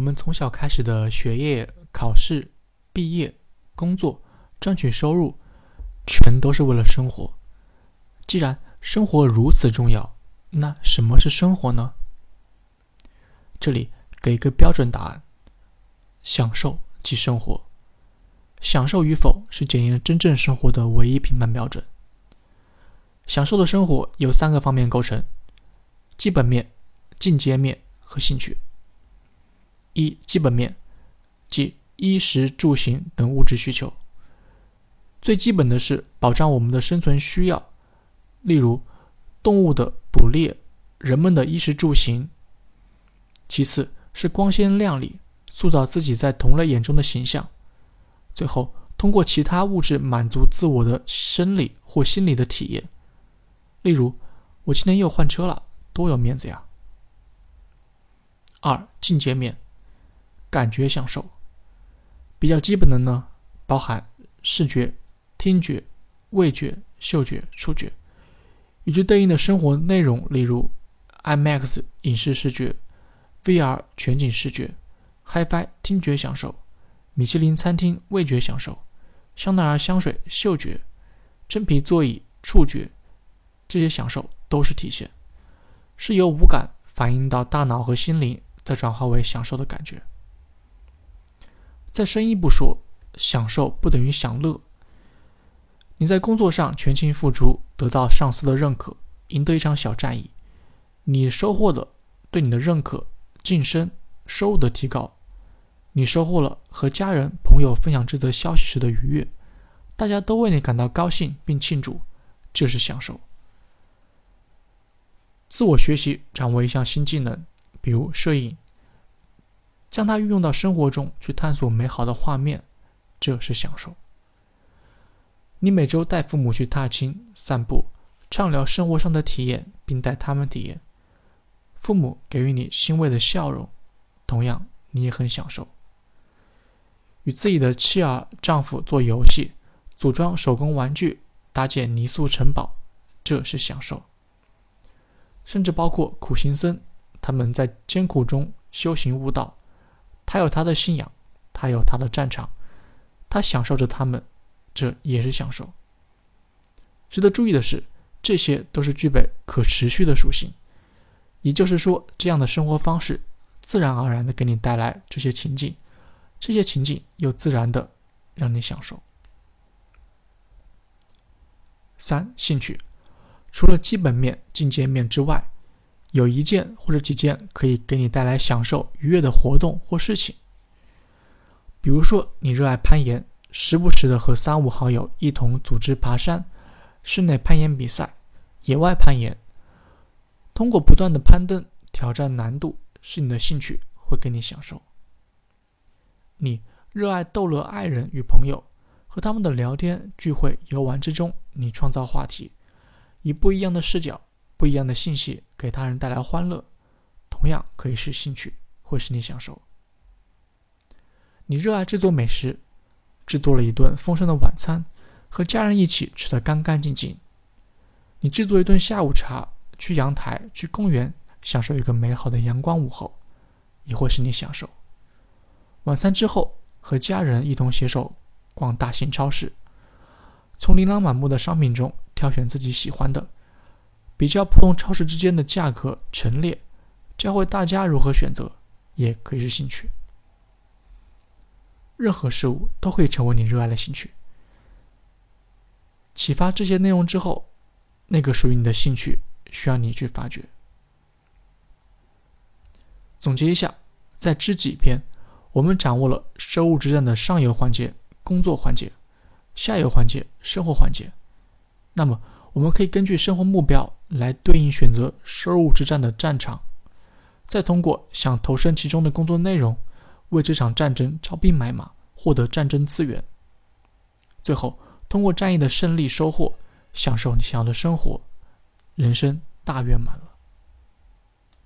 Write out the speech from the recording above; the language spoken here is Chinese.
我们从小开始的学业、考试、毕业、工作、赚取收入，全都是为了生活。既然生活如此重要，那什么是生活呢？这里给一个标准答案：享受即生活。享受与否是检验真正生活的唯一评判标准。享受的生活由三个方面构成：基本面、进阶面和兴趣。一、基本面，即衣食住行等物质需求。最基本的是保障我们的生存需要，例如动物的捕猎、人们的衣食住行。其次是光鲜亮丽，塑造自己在同类眼中的形象。最后，通过其他物质满足自我的生理或心理的体验，例如，我今天又换车了，多有面子呀。二、进阶面，感觉享受，比较基本的呢，包含视觉、听觉、味觉、嗅觉、触觉，与之对应的生活内容，例如 IMAX 影视视觉、VR 全景视觉、HiFi 听觉享受。米其林餐厅味觉享受，香奈儿香水嗅觉，真皮座椅触觉，这些享受都是体现，是由五感反映到大脑和心灵，再转化为享受的感觉。再深一步说，享受不等于享乐。你在工作上全情付出，得到上司的认可，赢得一场小战役，你收获的对你的认可、晋升、收入的提高。你收获了和家人朋友分享这则消息时的愉悦，大家都为你感到高兴并庆祝，这是享受。自我学习，掌握一项新技能，比如摄影，将它运用到生活中去探索美好的画面，这是享受。你每周带父母去踏青、散步，畅聊生活上的体验，并带他们体验，父母给予你欣慰的笑容，同样你也很享受。与自己的妻儿、丈夫做游戏，组装手工玩具，搭建泥塑城堡，这是享受。甚至包括苦行僧，他们在艰苦中修行悟道，他有他的信仰，他有他的战场，他享受着他们，这也是享受。值得注意的是，这些都是具备可持续的属性，也就是说，这样的生活方式自然而然的给你带来这些情境。这些情景又自然的让你享受。三、兴趣，除了基本面、进阶面之外，有一件或者几件可以给你带来享受、愉悦的活动或事情。比如说，你热爱攀岩，时不时的和三五好友一同组织爬山、室内攀岩比赛、野外攀岩，通过不断的攀登挑战难度，是你的兴趣会给你享受。你热爱逗乐爱人与朋友，和他们的聊天、聚会、游玩之中，你创造话题，以不一样的视角、不一样的信息给他人带来欢乐，同样可以是兴趣，会使你享受。你热爱制作美食，制作了一顿丰盛的晚餐，和家人一起吃得干干净净。你制作一顿下午茶，去阳台、去公园，享受一个美好的阳光午后，也会使你享受。晚餐之后，和家人一同携手逛大型超市，从琳琅满目的商品中挑选自己喜欢的，比较不同超市之间的价格陈列，教会大家如何选择，也可以是兴趣。任何事物都可以成为你热爱的兴趣。启发这些内容之后，那个属于你的兴趣需要你去发掘。总结一下，在知己篇。我们掌握了收入之战的上游环节——工作环节，下游环节——生活环节。那么，我们可以根据生活目标来对应选择收入之战的战场，再通过想投身其中的工作内容，为这场战争招兵买马，获得战争资源。最后，通过战役的胜利收获，享受你想要的生活，人生大圆满了。